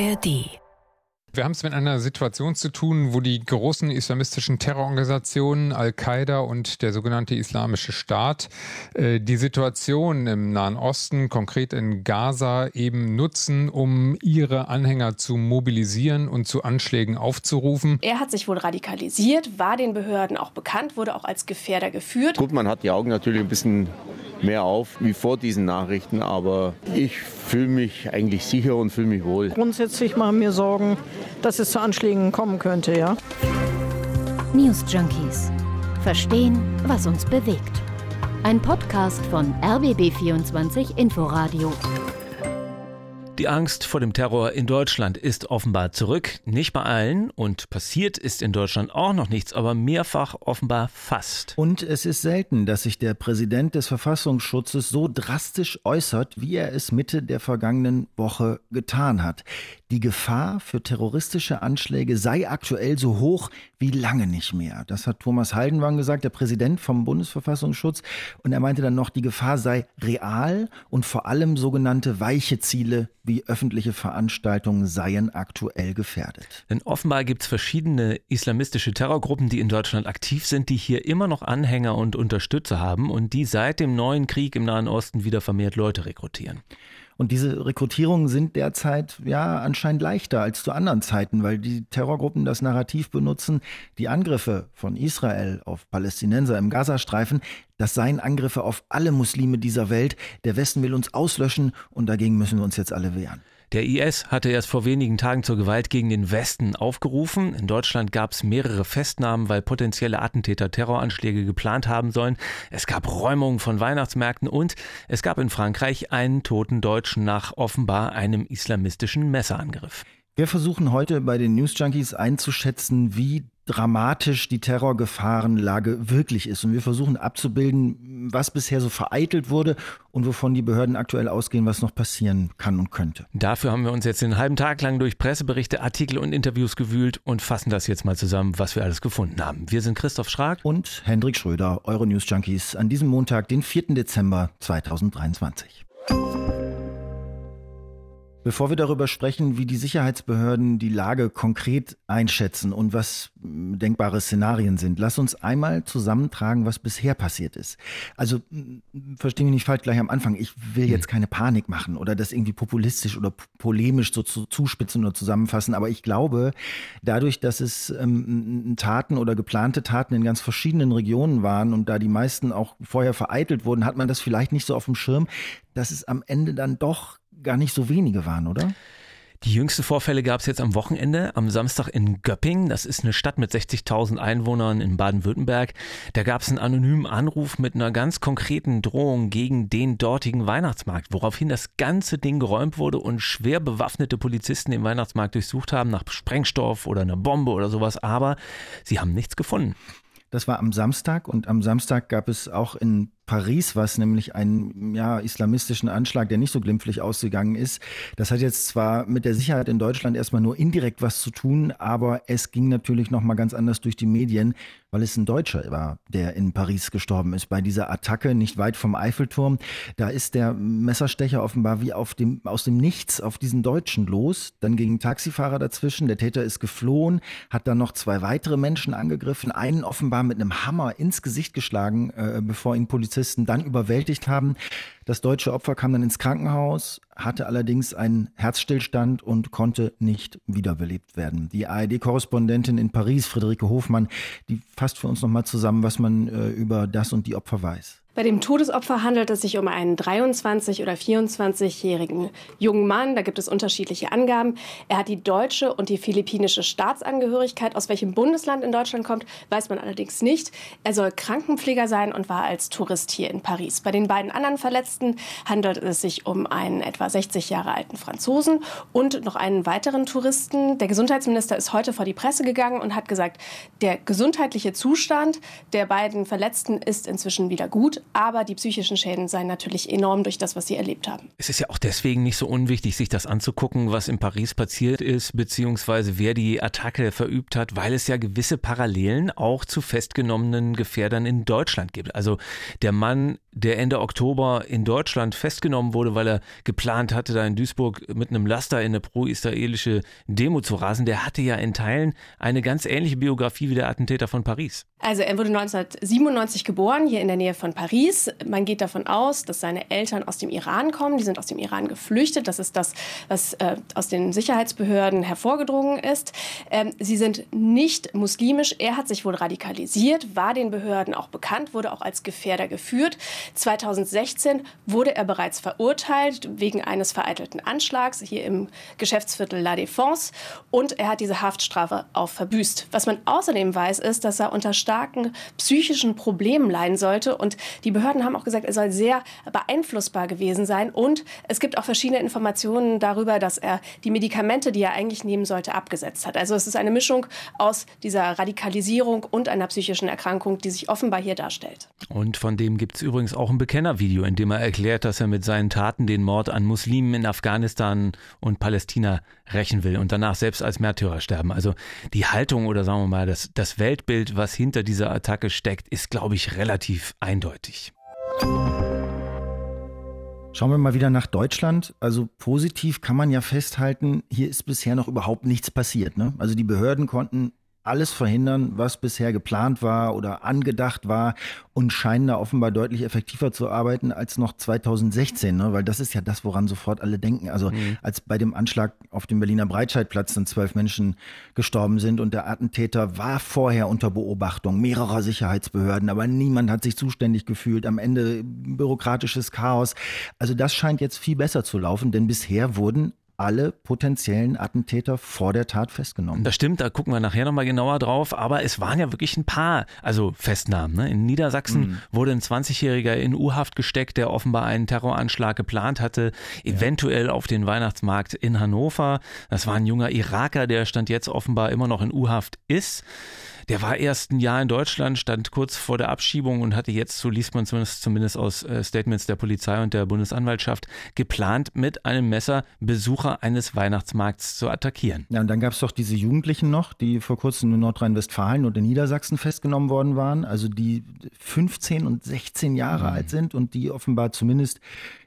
ARD wir haben es mit einer Situation zu tun, wo die großen islamistischen Terrororganisationen Al-Qaida und der sogenannte Islamische Staat äh, die Situation im Nahen Osten, konkret in Gaza, eben nutzen, um ihre Anhänger zu mobilisieren und zu Anschlägen aufzurufen. Er hat sich wohl radikalisiert, war den Behörden auch bekannt, wurde auch als Gefährder geführt. Gut, man hat die Augen natürlich ein bisschen mehr auf wie vor diesen Nachrichten, aber ich fühle mich eigentlich sicher und fühle mich wohl. Grundsätzlich machen mir Sorgen, dass es zu Anschlägen kommen könnte, ja. News Junkies. Verstehen, was uns bewegt. Ein Podcast von RBB24 Inforadio. Die Angst vor dem Terror in Deutschland ist offenbar zurück. Nicht bei allen und passiert ist in Deutschland auch noch nichts, aber mehrfach offenbar fast. Und es ist selten, dass sich der Präsident des Verfassungsschutzes so drastisch äußert, wie er es Mitte der vergangenen Woche getan hat. Die Gefahr für terroristische Anschläge sei aktuell so hoch wie lange nicht mehr. Das hat Thomas Haldenwang gesagt, der Präsident vom Bundesverfassungsschutz. Und er meinte dann noch, die Gefahr sei real und vor allem sogenannte weiche Ziele wie öffentliche Veranstaltungen seien aktuell gefährdet. Denn offenbar gibt es verschiedene islamistische Terrorgruppen, die in Deutschland aktiv sind, die hier immer noch Anhänger und Unterstützer haben und die seit dem neuen Krieg im Nahen Osten wieder vermehrt Leute rekrutieren. Und diese Rekrutierungen sind derzeit ja anscheinend leichter als zu anderen Zeiten, weil die Terrorgruppen das Narrativ benutzen, die Angriffe von Israel auf Palästinenser im Gazastreifen, das seien Angriffe auf alle Muslime dieser Welt. Der Westen will uns auslöschen und dagegen müssen wir uns jetzt alle wehren. Der IS hatte erst vor wenigen Tagen zur Gewalt gegen den Westen aufgerufen. In Deutschland gab es mehrere Festnahmen, weil potenzielle Attentäter Terroranschläge geplant haben sollen. Es gab Räumungen von Weihnachtsmärkten und es gab in Frankreich einen toten Deutschen nach offenbar einem islamistischen Messerangriff. Wir versuchen heute bei den News Junkies einzuschätzen, wie dramatisch die Terrorgefahrenlage wirklich ist. Und wir versuchen abzubilden, was bisher so vereitelt wurde und wovon die Behörden aktuell ausgehen, was noch passieren kann und könnte. Dafür haben wir uns jetzt den halben Tag lang durch Presseberichte, Artikel und Interviews gewühlt und fassen das jetzt mal zusammen, was wir alles gefunden haben. Wir sind Christoph Schrag und Hendrik Schröder, eure News Junkies, an diesem Montag, den 4. Dezember 2023. Bevor wir darüber sprechen, wie die Sicherheitsbehörden die Lage konkret einschätzen und was denkbare Szenarien sind, lass uns einmal zusammentragen, was bisher passiert ist. Also verstehe mich nicht falsch gleich am Anfang. Ich will hm. jetzt keine Panik machen oder das irgendwie populistisch oder polemisch so zu, zuspitzen oder zusammenfassen. Aber ich glaube, dadurch, dass es ähm, Taten oder geplante Taten in ganz verschiedenen Regionen waren und da die meisten auch vorher vereitelt wurden, hat man das vielleicht nicht so auf dem Schirm, dass es am Ende dann doch gar nicht so wenige waren, oder? Die jüngsten Vorfälle gab es jetzt am Wochenende, am Samstag in Göpping. Das ist eine Stadt mit 60.000 Einwohnern in Baden-Württemberg. Da gab es einen anonymen Anruf mit einer ganz konkreten Drohung gegen den dortigen Weihnachtsmarkt, woraufhin das ganze Ding geräumt wurde und schwer bewaffnete Polizisten den Weihnachtsmarkt durchsucht haben nach Sprengstoff oder einer Bombe oder sowas. Aber sie haben nichts gefunden. Das war am Samstag und am Samstag gab es auch in Paris was, nämlich einen ja, islamistischen Anschlag, der nicht so glimpflich ausgegangen ist. Das hat jetzt zwar mit der Sicherheit in Deutschland erstmal nur indirekt was zu tun, aber es ging natürlich noch mal ganz anders durch die Medien, weil es ein Deutscher war, der in Paris gestorben ist bei dieser Attacke nicht weit vom Eiffelturm. Da ist der Messerstecher offenbar wie auf dem, aus dem Nichts auf diesen Deutschen los. Dann ging ein Taxifahrer dazwischen. Der Täter ist geflohen, hat dann noch zwei weitere Menschen angegriffen, einen offenbar mit einem Hammer ins Gesicht geschlagen, äh, bevor ihn Polizisten Polizisten dann überwältigt haben. Das deutsche Opfer kam dann ins Krankenhaus, hatte allerdings einen Herzstillstand und konnte nicht wiederbelebt werden. Die ARD-Korrespondentin in Paris, Friederike Hofmann, die fasst für uns nochmal zusammen, was man äh, über das und die Opfer weiß. Bei dem Todesopfer handelt es sich um einen 23- oder 24-jährigen jungen Mann. Da gibt es unterschiedliche Angaben. Er hat die deutsche und die philippinische Staatsangehörigkeit. Aus welchem Bundesland in Deutschland kommt, weiß man allerdings nicht. Er soll Krankenpfleger sein und war als Tourist hier in Paris. Bei den beiden anderen Verletzten handelt es sich um einen etwa 60 Jahre alten Franzosen und noch einen weiteren Touristen. Der Gesundheitsminister ist heute vor die Presse gegangen und hat gesagt, der gesundheitliche Zustand der beiden Verletzten ist inzwischen wieder gut aber die psychischen Schäden seien natürlich enorm durch das, was sie erlebt haben. Es ist ja auch deswegen nicht so unwichtig, sich das anzugucken, was in Paris passiert ist, beziehungsweise wer die Attacke verübt hat, weil es ja gewisse Parallelen auch zu festgenommenen Gefährdern in Deutschland gibt. Also der Mann, der Ende Oktober in Deutschland festgenommen wurde, weil er geplant hatte, da in Duisburg mit einem Laster in eine pro-israelische Demo zu rasen, der hatte ja in Teilen eine ganz ähnliche Biografie wie der Attentäter von Paris. Also er wurde 1997 geboren, hier in der Nähe von Paris. Man geht davon aus, dass seine Eltern aus dem Iran kommen. Die sind aus dem Iran geflüchtet. Das ist das, was äh, aus den Sicherheitsbehörden hervorgedrungen ist. Ähm, sie sind nicht muslimisch. Er hat sich wohl radikalisiert, war den Behörden auch bekannt, wurde auch als Gefährder geführt. 2016 wurde er bereits verurteilt wegen eines vereitelten Anschlags hier im Geschäftsviertel La Défense und er hat diese Haftstrafe auch verbüßt. Was man außerdem weiß, ist, dass er unter starken psychischen Problemen leiden sollte. Und die Behörden haben auch gesagt, er soll sehr beeinflussbar gewesen sein. Und es gibt auch verschiedene Informationen darüber, dass er die Medikamente, die er eigentlich nehmen sollte, abgesetzt hat. Also es ist eine Mischung aus dieser Radikalisierung und einer psychischen Erkrankung, die sich offenbar hier darstellt. Und von dem gibt es übrigens auch ein Bekennervideo, in dem er erklärt, dass er mit seinen Taten den Mord an Muslimen in Afghanistan und Palästina rächen will und danach selbst als Märtyrer sterben. Also die Haltung oder sagen wir mal das, das Weltbild, was hinter dieser Attacke steckt, ist, glaube ich, relativ eindeutig. Schauen wir mal wieder nach Deutschland. Also positiv kann man ja festhalten, hier ist bisher noch überhaupt nichts passiert. Ne? Also die Behörden konnten alles verhindern, was bisher geplant war oder angedacht war und scheinen da offenbar deutlich effektiver zu arbeiten als noch 2016, ne? weil das ist ja das, woran sofort alle denken. Also mhm. als bei dem Anschlag auf dem Berliner Breitscheidplatz dann zwölf Menschen gestorben sind und der Attentäter war vorher unter Beobachtung mehrerer Sicherheitsbehörden, aber niemand hat sich zuständig gefühlt. Am Ende bürokratisches Chaos. Also das scheint jetzt viel besser zu laufen, denn bisher wurden alle potenziellen Attentäter vor der Tat festgenommen. Das stimmt, da gucken wir nachher nochmal genauer drauf, aber es waren ja wirklich ein paar, also Festnahmen. Ne? In Niedersachsen mhm. wurde ein 20-Jähriger in U-Haft gesteckt, der offenbar einen Terroranschlag geplant hatte, eventuell ja. auf den Weihnachtsmarkt in Hannover. Das war ein junger Iraker, der stand jetzt offenbar immer noch in U-Haft ist. Der war erst ein Jahr in Deutschland, stand kurz vor der Abschiebung und hatte jetzt, so liest man zumindest, zumindest aus äh, Statements der Polizei und der Bundesanwaltschaft, geplant, mit einem Messer Besucher eines Weihnachtsmarkts zu attackieren. Ja, und dann gab es doch diese Jugendlichen noch, die vor kurzem in Nordrhein-Westfalen und in Niedersachsen festgenommen worden waren, also die 15 und 16 Jahre mhm. alt sind und die offenbar zumindest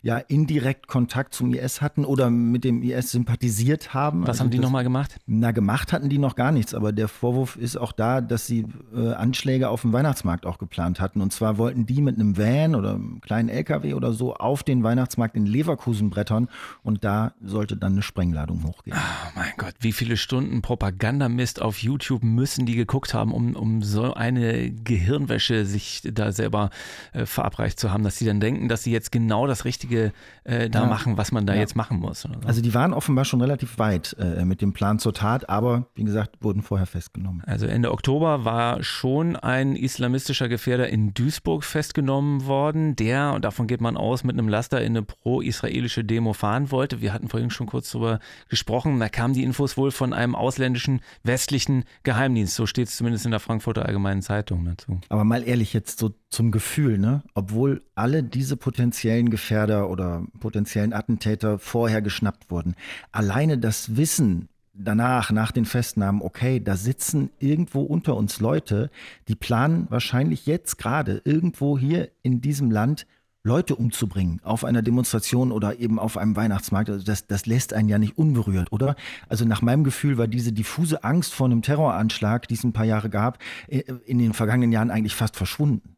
ja indirekt Kontakt zum IS hatten oder mit dem IS sympathisiert haben. Was also haben die nochmal gemacht? Na, gemacht hatten die noch gar nichts, aber der Vorwurf ist auch da, dass sie äh, Anschläge auf dem Weihnachtsmarkt auch geplant hatten. Und zwar wollten die mit einem Van oder einem kleinen LKW oder so auf den Weihnachtsmarkt in Leverkusen brettern und da sollte dann eine Sprengladung hochgehen. Oh mein Gott, wie viele Stunden Propagandamist auf YouTube müssen die geguckt haben, um, um so eine Gehirnwäsche sich da selber äh, verabreicht zu haben, dass sie dann denken, dass sie jetzt genau das Richtige äh, da ja. machen, was man da ja. jetzt machen muss. So. Also die waren offenbar schon relativ weit äh, mit dem Plan zur Tat, aber wie gesagt, wurden vorher festgenommen. Also Ende Oktober Oktober war schon ein islamistischer Gefährder in Duisburg festgenommen worden, der, und davon geht man aus, mit einem Laster in eine pro-israelische Demo fahren wollte. Wir hatten vorhin schon kurz darüber gesprochen. Da kamen die Infos wohl von einem ausländischen westlichen Geheimdienst. So steht es zumindest in der Frankfurter Allgemeinen Zeitung dazu. Aber mal ehrlich, jetzt so zum Gefühl, ne? Obwohl alle diese potenziellen Gefährder oder potenziellen Attentäter vorher geschnappt wurden. Alleine das Wissen, danach, nach den Festnahmen, okay, da sitzen irgendwo unter uns Leute, die planen wahrscheinlich jetzt gerade irgendwo hier in diesem Land Leute umzubringen auf einer Demonstration oder eben auf einem Weihnachtsmarkt, also das, das lässt einen ja nicht unberührt, oder? Also nach meinem Gefühl war diese diffuse Angst vor einem Terroranschlag, die es ein paar Jahre gab, äh, in den vergangenen Jahren eigentlich fast verschwunden.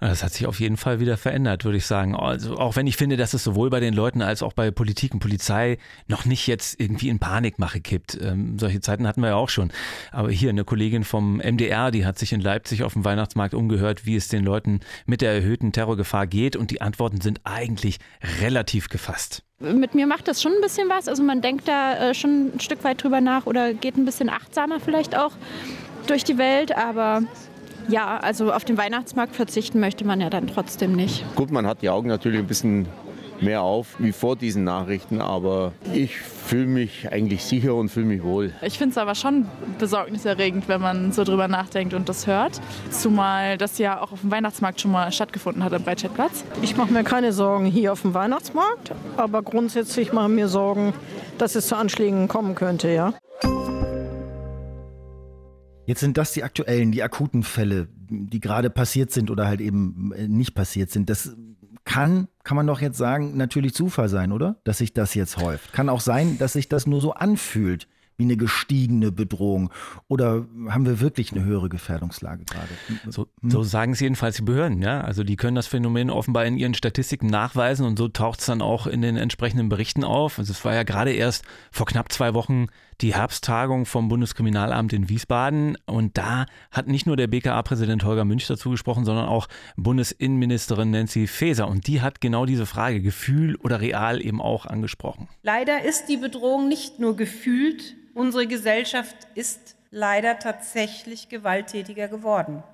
Das hat sich auf jeden Fall wieder verändert, würde ich sagen. Also auch wenn ich finde, dass es sowohl bei den Leuten als auch bei Politik und Polizei noch nicht jetzt irgendwie in Panikmache kippt. Ähm, solche Zeiten hatten wir ja auch schon. Aber hier eine Kollegin vom MDR, die hat sich in Leipzig auf dem Weihnachtsmarkt umgehört, wie es den Leuten mit der erhöhten Terrorgefahr geht. Und die Antworten sind eigentlich relativ gefasst. Mit mir macht das schon ein bisschen was. Also man denkt da äh, schon ein Stück weit drüber nach oder geht ein bisschen achtsamer vielleicht auch durch die Welt. Aber ja, also auf den Weihnachtsmarkt verzichten möchte man ja dann trotzdem nicht. Gut, man hat die Augen natürlich ein bisschen mehr auf wie vor diesen Nachrichten, aber ich fühle mich eigentlich sicher und fühle mich wohl. Ich finde es aber schon besorgniserregend, wenn man so drüber nachdenkt und das hört. Zumal das ja auch auf dem Weihnachtsmarkt schon mal stattgefunden hat am Breitscheidplatz. Ich mache mir keine Sorgen hier auf dem Weihnachtsmarkt, aber grundsätzlich mache ich mir Sorgen, dass es zu Anschlägen kommen könnte, ja. Jetzt sind das die aktuellen, die akuten Fälle, die gerade passiert sind oder halt eben äh, nicht passiert sind. Das kann, kann man doch jetzt sagen, natürlich Zufall sein, oder? Dass sich das jetzt häuft. Kann auch sein, dass sich das nur so anfühlt wie eine gestiegene Bedrohung? Oder haben wir wirklich eine höhere Gefährdungslage gerade? So, hm? so sagen es jedenfalls die Behörden, ja. Also die können das Phänomen offenbar in ihren Statistiken nachweisen und so taucht es dann auch in den entsprechenden Berichten auf. Also es war ja gerade erst vor knapp zwei Wochen die Herbsttagung vom Bundeskriminalamt in Wiesbaden und da hat nicht nur der BKA-Präsident Holger Münch dazu gesprochen, sondern auch Bundesinnenministerin Nancy Faeser und die hat genau diese Frage Gefühl oder real eben auch angesprochen. Leider ist die Bedrohung nicht nur gefühlt, Unsere Gesellschaft ist leider tatsächlich gewalttätiger geworden.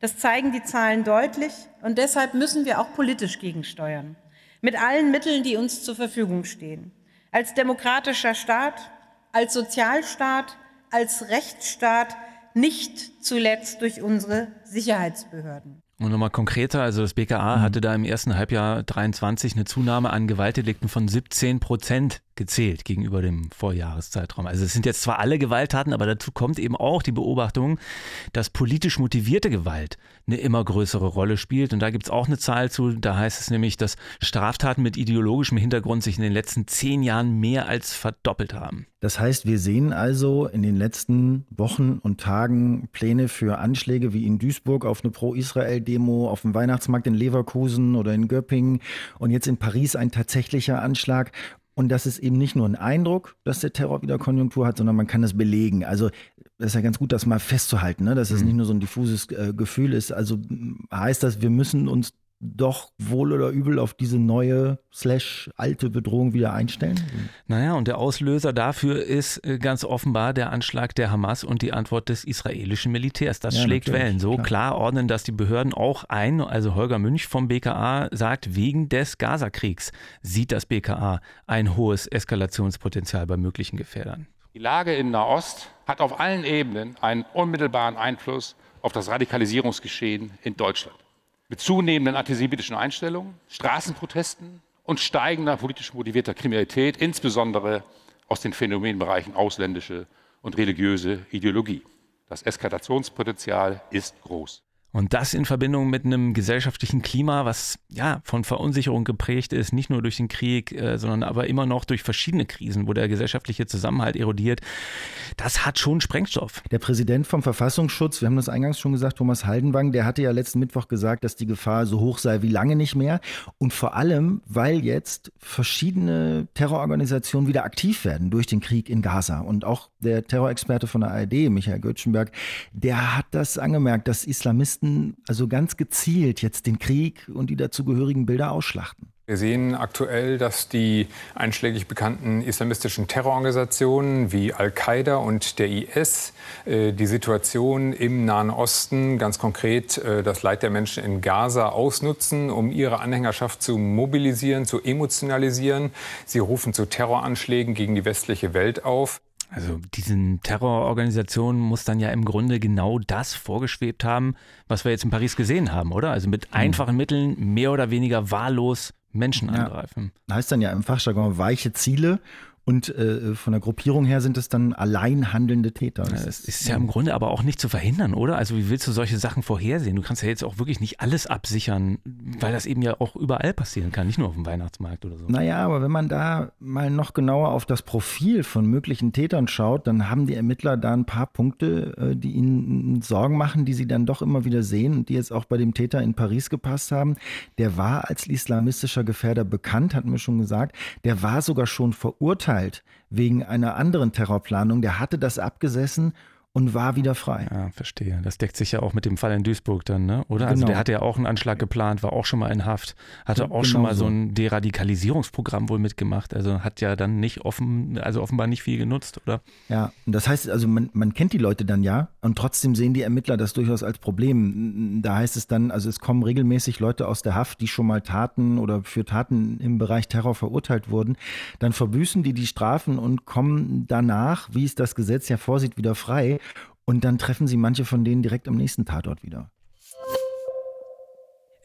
Das zeigen die Zahlen deutlich und deshalb müssen wir auch politisch gegensteuern. Mit allen Mitteln, die uns zur Verfügung stehen. Als demokratischer Staat, als Sozialstaat, als Rechtsstaat, nicht zuletzt durch unsere Sicherheitsbehörden. Und nochmal konkreter, also das BKA mhm. hatte da im ersten Halbjahr 23 eine Zunahme an Gewaltdelikten von 17 Prozent gezählt gegenüber dem Vorjahreszeitraum. Also es sind jetzt zwar alle Gewalttaten, aber dazu kommt eben auch die Beobachtung, dass politisch motivierte Gewalt eine immer größere Rolle spielt. Und da gibt es auch eine Zahl zu, da heißt es nämlich, dass Straftaten mit ideologischem Hintergrund sich in den letzten zehn Jahren mehr als verdoppelt haben. Das heißt, wir sehen also in den letzten Wochen und Tagen Pläne für Anschläge wie in Duisburg auf eine Pro-Israel-Demo, auf dem Weihnachtsmarkt in Leverkusen oder in Göppingen und jetzt in Paris ein tatsächlicher Anschlag. Und das ist eben nicht nur ein Eindruck, dass der Terror wieder Konjunktur hat, sondern man kann das belegen. Also das ist ja ganz gut, das mal festzuhalten, ne? dass es mhm. nicht nur so ein diffuses äh, Gefühl ist. Also heißt das, wir müssen uns doch wohl oder übel auf diese neue slash alte Bedrohung wieder einstellen? Naja, und der Auslöser dafür ist äh, ganz offenbar der Anschlag der Hamas und die Antwort des israelischen Militärs. Das ja, schlägt Wellen. So klar. klar ordnen das die Behörden auch ein. Also Holger Münch vom BKA sagt, wegen des Gazakriegs sieht das BKA ein hohes Eskalationspotenzial bei möglichen Gefährdern. Die Lage in Nahost hat auf allen Ebenen einen unmittelbaren Einfluss auf das Radikalisierungsgeschehen in Deutschland mit zunehmenden antisemitischen Einstellungen, Straßenprotesten und steigender politisch motivierter Kriminalität, insbesondere aus den Phänomenbereichen ausländische und religiöse Ideologie. Das Eskalationspotenzial ist groß. Und das in Verbindung mit einem gesellschaftlichen Klima, was ja von Verunsicherung geprägt ist, nicht nur durch den Krieg, äh, sondern aber immer noch durch verschiedene Krisen, wo der gesellschaftliche Zusammenhalt erodiert. Das hat schon Sprengstoff. Der Präsident vom Verfassungsschutz, wir haben das eingangs schon gesagt, Thomas Haldenwang, der hatte ja letzten Mittwoch gesagt, dass die Gefahr so hoch sei wie lange nicht mehr. Und vor allem, weil jetzt verschiedene Terrororganisationen wieder aktiv werden durch den Krieg in Gaza. Und auch der Terrorexperte von der ARD, Michael Göttschenberg, der hat das angemerkt, dass Islamisten Westen also ganz gezielt jetzt den Krieg und die dazugehörigen Bilder ausschlachten? Wir sehen aktuell, dass die einschlägig bekannten islamistischen Terrororganisationen wie Al-Qaida und der IS äh, die Situation im Nahen Osten, ganz konkret äh, das Leid der Menschen in Gaza, ausnutzen, um ihre Anhängerschaft zu mobilisieren, zu emotionalisieren. Sie rufen zu Terroranschlägen gegen die westliche Welt auf. Also diesen Terrororganisationen muss dann ja im Grunde genau das vorgeschwebt haben, was wir jetzt in Paris gesehen haben, oder? Also mit hm. einfachen Mitteln mehr oder weniger wahllos Menschen angreifen. Ja. Heißt dann ja im Fachjargon weiche Ziele und äh, von der Gruppierung her sind es dann allein handelnde Täter. Das ist, ist ja im Grunde aber auch nicht zu verhindern, oder? Also wie willst du solche Sachen vorhersehen? Du kannst ja jetzt auch wirklich nicht alles absichern, weil das eben ja auch überall passieren kann, nicht nur auf dem Weihnachtsmarkt oder so. Naja, aber wenn man da mal noch genauer auf das Profil von möglichen Tätern schaut, dann haben die Ermittler da ein paar Punkte, äh, die ihnen Sorgen machen, die sie dann doch immer wieder sehen und die jetzt auch bei dem Täter in Paris gepasst haben. Der war als islamistischer Gefährder bekannt, hatten wir schon gesagt. Der war sogar schon verurteilt verurteilt wegen einer anderen Terrorplanung. Der hatte das abgesessen und war wieder frei. Ja, verstehe. Das deckt sich ja auch mit dem Fall in Duisburg dann, ne? oder? Also Genau. der hatte ja auch einen Anschlag geplant, war auch schon mal in Haft, hatte auch Genau schon mal so so. ein Deradikalisierungsprogramm wohl mitgemacht. Also hat ja dann nicht offen, also offenbar nicht viel genutzt, oder? Ja, und das heißt, also man, man kennt die Leute dann ja und trotzdem sehen die Ermittler das durchaus als Problem. Da heißt es dann, also es kommen regelmäßig Leute aus der Haft, die schon mal Taten oder für Taten im Bereich Terror verurteilt wurden. Dann verbüßen die die Strafen und kommen danach, wie es das Gesetz ja vorsieht, wieder frei. Und dann treffen sie manche von denen direkt am nächsten Tatort wieder.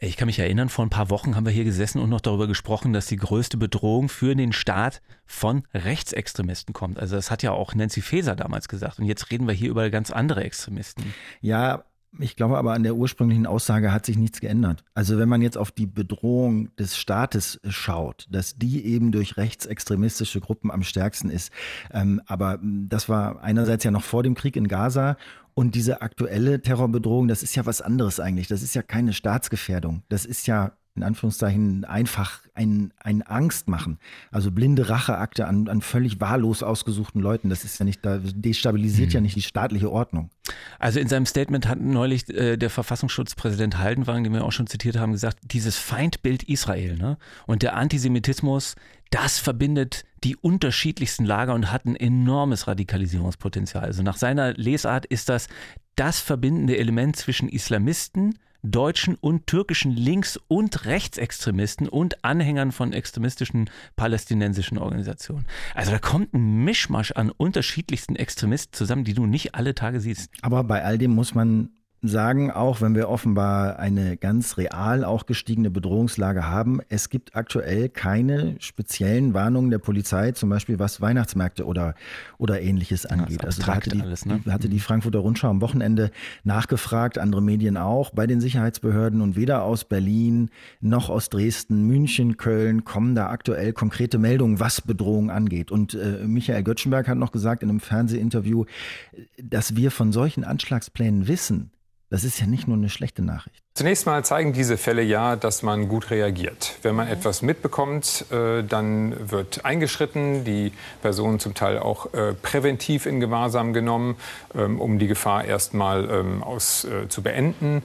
Ich kann mich erinnern, vor ein paar Wochen haben wir hier gesessen und noch darüber gesprochen, dass die größte Bedrohung für den Staat von Rechtsextremisten kommt. Also das hat ja auch Nancy Faeser damals gesagt. Und jetzt reden wir hier über ganz andere Extremisten. Ja, ich glaube aber an der ursprünglichen Aussage hat sich nichts geändert. Also wenn man jetzt auf die Bedrohung des Staates schaut, dass die eben durch rechtsextremistische Gruppen am stärksten ist. Ähm, aber das war einerseits ja noch vor dem Krieg in Gaza und diese aktuelle Terrorbedrohung, das ist ja was anderes eigentlich. Das ist ja keine Staatsgefährdung. Das ist ja in Anführungszeichen einfach ein, ein Angstmachen. Also blinde Racheakte an, an völlig wahllos ausgesuchten Leuten. Das ist ja nicht, da destabilisiert ja nicht die staatliche Ordnung. Also in seinem Statement hat neulich äh, der Verfassungsschutzpräsident Haldenwang, den wir auch schon zitiert haben, gesagt, dieses Feindbild Israel ne, und der Antisemitismus, das verbindet die unterschiedlichsten Lager und hat ein enormes Radikalisierungspotenzial. Also nach seiner Lesart ist das das verbindende Element zwischen Islamisten, deutschen und türkischen Links- und Rechtsextremisten und Anhängern von extremistischen palästinensischen Organisationen. Also da kommt ein Mischmasch an unterschiedlichsten Extremisten zusammen, die du nicht alle Tage siehst. Aber bei all dem muss man sagen, auch wenn wir offenbar eine ganz real auch gestiegene Bedrohungslage haben, es gibt aktuell keine speziellen Warnungen der Polizei, zum Beispiel was Weihnachtsmärkte oder, oder ähnliches angeht. also da hatte, die, alles, ne? die- hatte die Frankfurter Rundschau am Wochenende nachgefragt, andere Medien auch, bei den Sicherheitsbehörden und weder aus Berlin noch aus Dresden, München, Köln kommen da aktuell konkrete Meldungen, was Bedrohung angeht. Und äh, Michael Göttschenberg hat noch gesagt in einem Fernsehinterview, dass wir von solchen Anschlagsplänen wissen. Das ist ja nicht nur eine schlechte Nachricht. Zunächst mal zeigen diese Fälle ja, dass man gut reagiert. Wenn man etwas mitbekommt, äh, dann wird eingeschritten, die Person zum Teil auch äh, präventiv in Gewahrsam genommen, ähm, um die Gefahr erstmal ähm, aus, äh, zu beenden.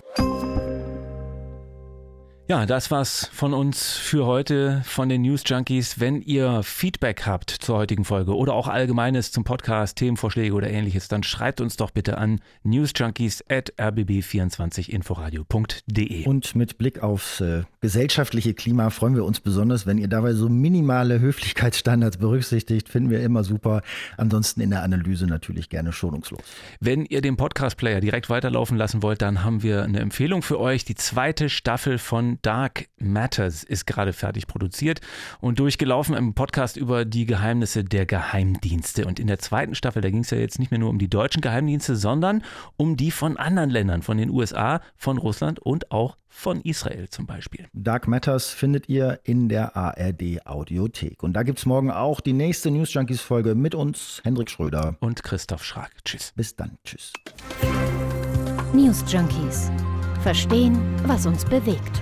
Ja, das war's von uns für heute von den News Junkies. Wenn ihr Feedback habt zur heutigen Folge oder auch allgemeines zum Podcast, Themenvorschläge oder ähnliches, dann schreibt uns doch bitte an newsjunkies at rbb24inforadio.de. Und mit Blick aufs äh, gesellschaftliche Klima freuen wir uns besonders, wenn ihr dabei so minimale Höflichkeitsstandards berücksichtigt. Finden wir immer super. Ansonsten in der Analyse natürlich gerne schonungslos. Wenn ihr den Podcast-Player direkt weiterlaufen lassen wollt, dann haben wir eine Empfehlung für euch. Die zweite Staffel von Dark Matters ist gerade fertig produziert und durchgelaufen im Podcast über die Geheimnisse der Geheimdienste. Und in der zweiten Staffel, da ging es ja jetzt nicht mehr nur um die deutschen Geheimdienste, sondern um die von anderen Ländern, von den USA, von Russland und auch von Israel zum Beispiel. Dark Matters findet ihr in der ARD Audiothek. Und da gibt's morgen auch die nächste News Junkies Folge mit uns, Hendrik Schröder. Und Christoph Schrag. Tschüss. Bis dann. Tschüss. News Junkies. Verstehen, was uns bewegt.